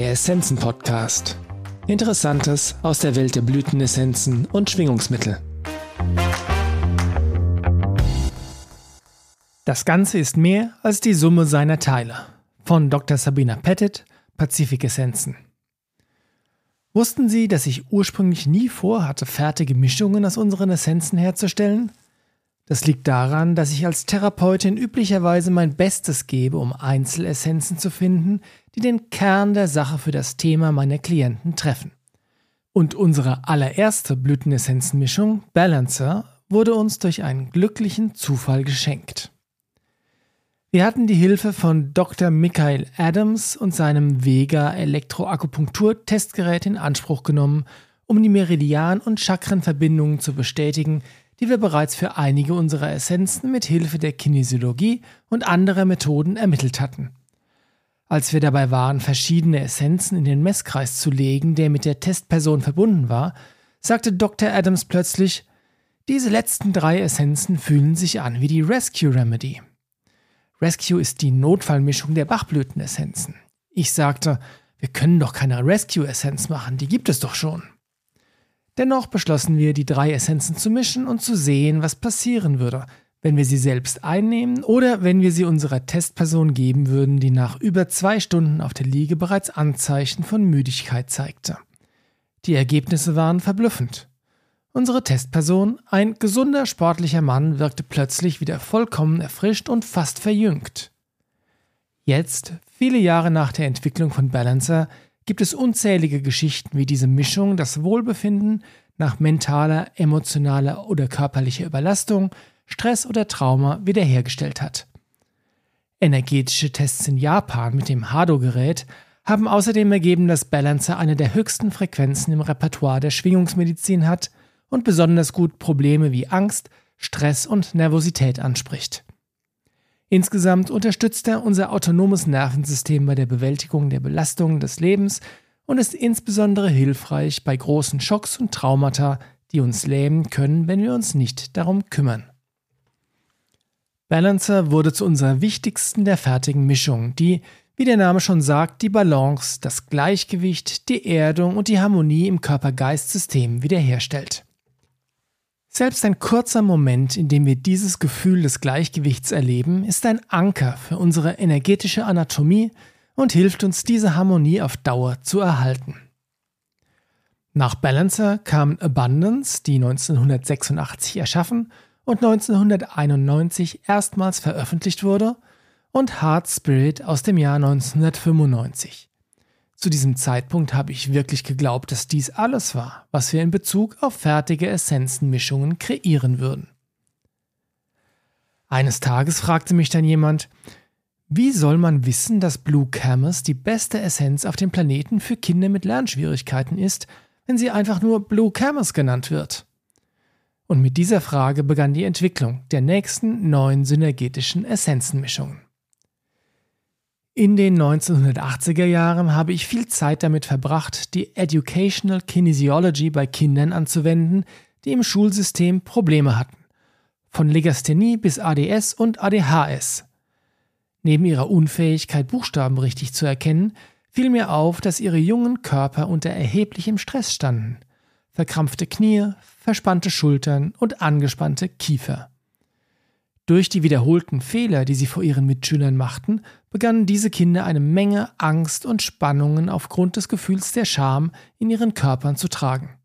Der Essenzen Podcast. Interessantes aus der Welt der Blütenessenzen und Schwingungsmittel. Das Ganze ist mehr als die Summe seiner Teile. Von Dr. Sabina Pettit, Pazifik Essenzen. Wussten Sie, dass ich ursprünglich nie vorhatte, fertige Mischungen aus unseren Essenzen herzustellen? Das liegt daran, dass ich als Therapeutin üblicherweise mein Bestes gebe, um Einzelessenzen zu finden, die den Kern der Sache für das Thema meiner Klienten treffen. Und unsere allererste Blütenessenzenmischung, Balancer, wurde uns durch einen glücklichen Zufall geschenkt. Wir hatten die Hilfe von Dr. Michael Adams und seinem Vega Elektroakupunktur-Testgerät in Anspruch genommen, um die Meridian- und Chakrenverbindungen zu bestätigen, die wir bereits für einige unserer Essenzen mit Hilfe der Kinesiologie und anderer Methoden ermittelt hatten. Als wir dabei waren, verschiedene Essenzen in den Messkreis zu legen, der mit der Testperson verbunden war, sagte Dr. Adams plötzlich, diese letzten drei Essenzen fühlen sich an wie die Rescue Remedy. Rescue ist die Notfallmischung der Bachblütenessenzen. Ich sagte, wir können doch keine Rescue-Essenz machen, die gibt es doch schon. Dennoch beschlossen wir, die drei Essenzen zu mischen und zu sehen, was passieren würde, wenn wir sie selbst einnehmen oder wenn wir sie unserer Testperson geben würden, die nach über zwei Stunden auf der Liege bereits Anzeichen von Müdigkeit zeigte. Die Ergebnisse waren verblüffend. Unsere Testperson, ein gesunder sportlicher Mann, wirkte plötzlich wieder vollkommen erfrischt und fast verjüngt. Jetzt, viele Jahre nach der Entwicklung von Balancer, gibt es unzählige Geschichten, wie diese Mischung das Wohlbefinden nach mentaler, emotionaler oder körperlicher Überlastung, Stress oder Trauma wiederhergestellt hat. Energetische Tests in Japan mit dem Hado-Gerät haben außerdem ergeben, dass Balancer eine der höchsten Frequenzen im Repertoire der Schwingungsmedizin hat und besonders gut Probleme wie Angst, Stress und Nervosität anspricht. Insgesamt unterstützt er unser autonomes Nervensystem bei der Bewältigung der Belastungen des Lebens und ist insbesondere hilfreich bei großen Schocks und Traumata, die uns lähmen können, wenn wir uns nicht darum kümmern. Balancer wurde zu unserer wichtigsten der fertigen Mischung, die, wie der Name schon sagt, die Balance, das Gleichgewicht, die Erdung und die Harmonie im Körper-Geist-System wiederherstellt. Selbst ein kurzer Moment, in dem wir dieses Gefühl des Gleichgewichts erleben, ist ein Anker für unsere energetische Anatomie und hilft uns, diese Harmonie auf Dauer zu erhalten. Nach Balancer kam Abundance, die 1986 erschaffen und 1991 erstmals veröffentlicht wurde, und Heart Spirit aus dem Jahr 1995. Zu diesem Zeitpunkt habe ich wirklich geglaubt, dass dies alles war, was wir in Bezug auf fertige Essenzenmischungen kreieren würden. Eines Tages fragte mich dann jemand, wie soll man wissen, dass Blue Camus die beste Essenz auf dem Planeten für Kinder mit Lernschwierigkeiten ist, wenn sie einfach nur Blue Camus genannt wird? Und mit dieser Frage begann die Entwicklung der nächsten neuen synergetischen Essenzenmischungen. In den 1980er Jahren habe ich viel Zeit damit verbracht, die Educational Kinesiology bei Kindern anzuwenden, die im Schulsystem Probleme hatten. Von Legasthenie bis ADS und ADHS. Neben ihrer Unfähigkeit, Buchstaben richtig zu erkennen, fiel mir auf, dass ihre jungen Körper unter erheblichem Stress standen. Verkrampfte Knie, verspannte Schultern und angespannte Kiefer. Durch die wiederholten Fehler, die sie vor ihren Mitschülern machten, begannen diese Kinder eine Menge Angst und Spannungen aufgrund des Gefühls der Scham in ihren Körpern zu tragen.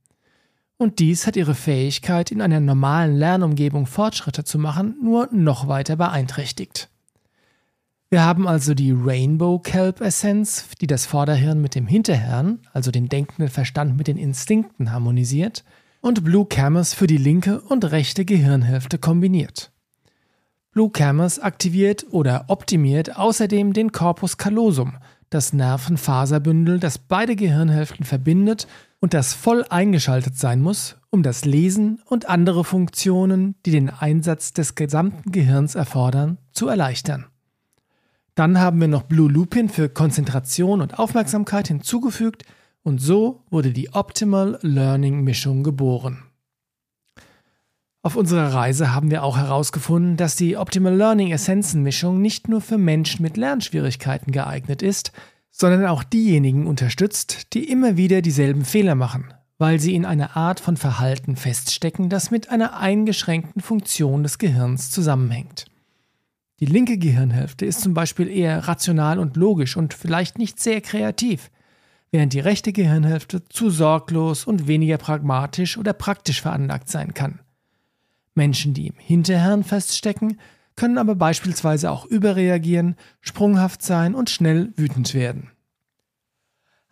Und dies hat ihre Fähigkeit, in einer normalen Lernumgebung Fortschritte zu machen, nur noch weiter beeinträchtigt. Wir haben also die Rainbow Kelp Essenz, die das Vorderhirn mit dem Hinterhirn, also den denkenden Verstand mit den Instinkten harmonisiert, und Blue Camus für die linke und rechte Gehirnhälfte kombiniert. Blue Camus aktiviert oder optimiert außerdem den Corpus callosum, das Nervenfaserbündel, das beide Gehirnhälften verbindet und das voll eingeschaltet sein muss, um das Lesen und andere Funktionen, die den Einsatz des gesamten Gehirns erfordern, zu erleichtern. Dann haben wir noch Blue Lupin für Konzentration und Aufmerksamkeit hinzugefügt und so wurde die Optimal Learning Mischung geboren. Auf unserer Reise haben wir auch herausgefunden, dass die Optimal Learning Essenzen Mischung nicht nur für Menschen mit Lernschwierigkeiten geeignet ist, sondern auch diejenigen unterstützt, die immer wieder dieselben Fehler machen, weil sie in einer Art von Verhalten feststecken, das mit einer eingeschränkten Funktion des Gehirns zusammenhängt. Die linke Gehirnhälfte ist zum Beispiel eher rational und logisch und vielleicht nicht sehr kreativ, während die rechte Gehirnhälfte zu sorglos und weniger pragmatisch oder praktisch veranlagt sein kann. Menschen, die im Hinterhirn feststecken, können aber beispielsweise auch überreagieren, sprunghaft sein und schnell wütend werden.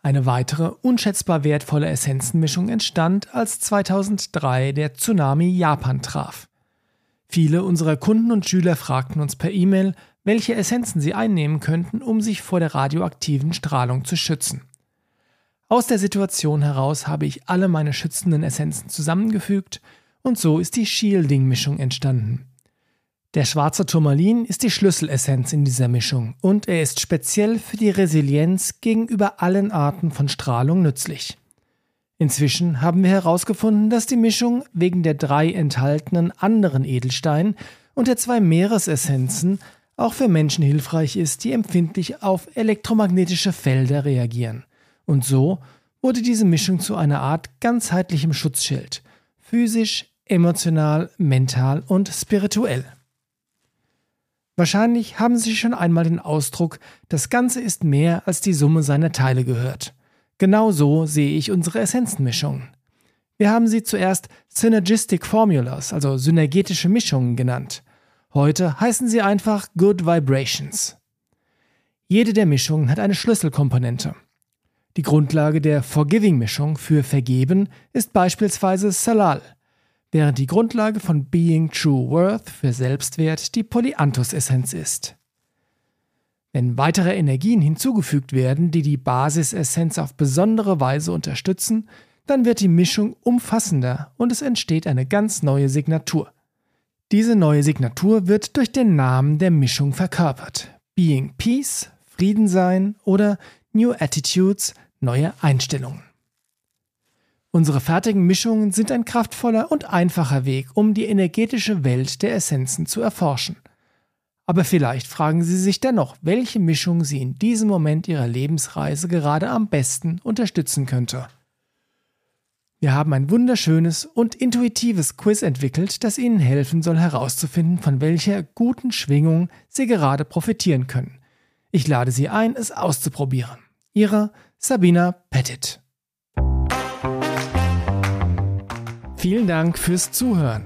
Eine weitere unschätzbar wertvolle Essenzenmischung entstand, als 2003 der Tsunami Japan traf. Viele unserer Kunden und Schüler fragten uns per E-Mail, welche Essenzen sie einnehmen könnten, um sich vor der radioaktiven Strahlung zu schützen. Aus der Situation heraus habe ich alle meine schützenden Essenzen zusammengefügt und so ist die Shielding-Mischung entstanden. Der schwarze Turmalin ist die Schlüsselessenz in dieser Mischung und er ist speziell für die Resilienz gegenüber allen Arten von Strahlung nützlich. Inzwischen haben wir herausgefunden, dass die Mischung wegen der drei enthaltenen anderen Edelsteine und der zwei Meeresessenzen auch für Menschen hilfreich ist, die empfindlich auf elektromagnetische Felder reagieren. Und so wurde diese Mischung zu einer Art ganzheitlichem Schutzschild, physisch, emotional, mental und spirituell. Wahrscheinlich haben Sie schon einmal den Ausdruck, das Ganze ist mehr als die Summe seiner Teile gehört. Genau so sehe ich unsere Essenzenmischungen. Wir haben sie zuerst Synergistic Formulas, also synergetische Mischungen genannt. Heute heißen sie einfach Good Vibrations. Jede der Mischungen hat eine Schlüsselkomponente. Die Grundlage der Forgiving-Mischung für Vergeben ist beispielsweise Salal, während die Grundlage von Being True Worth für Selbstwert die Polyanthus-Essenz ist. Wenn weitere Energien hinzugefügt werden, die die Basisessenz auf besondere Weise unterstützen, dann wird die Mischung umfassender und es entsteht eine ganz neue Signatur. Diese neue Signatur wird durch den Namen der Mischung verkörpert. Being Peace, Frieden sein oder New Attitudes, neue Einstellungen. Unsere fertigen Mischungen sind ein kraftvoller und einfacher Weg, um die energetische Welt der Essenzen zu erforschen. Aber vielleicht fragen Sie sich dennoch, welche Mischung Sie in diesem Moment Ihrer Lebensreise gerade am besten unterstützen könnte. Wir haben ein wunderschönes und intuitives Quiz entwickelt, das Ihnen helfen soll herauszufinden, von welcher guten Schwingung Sie gerade profitieren können. Ich lade Sie ein, es auszuprobieren. Ihre Sabina Pettit. Vielen Dank fürs Zuhören.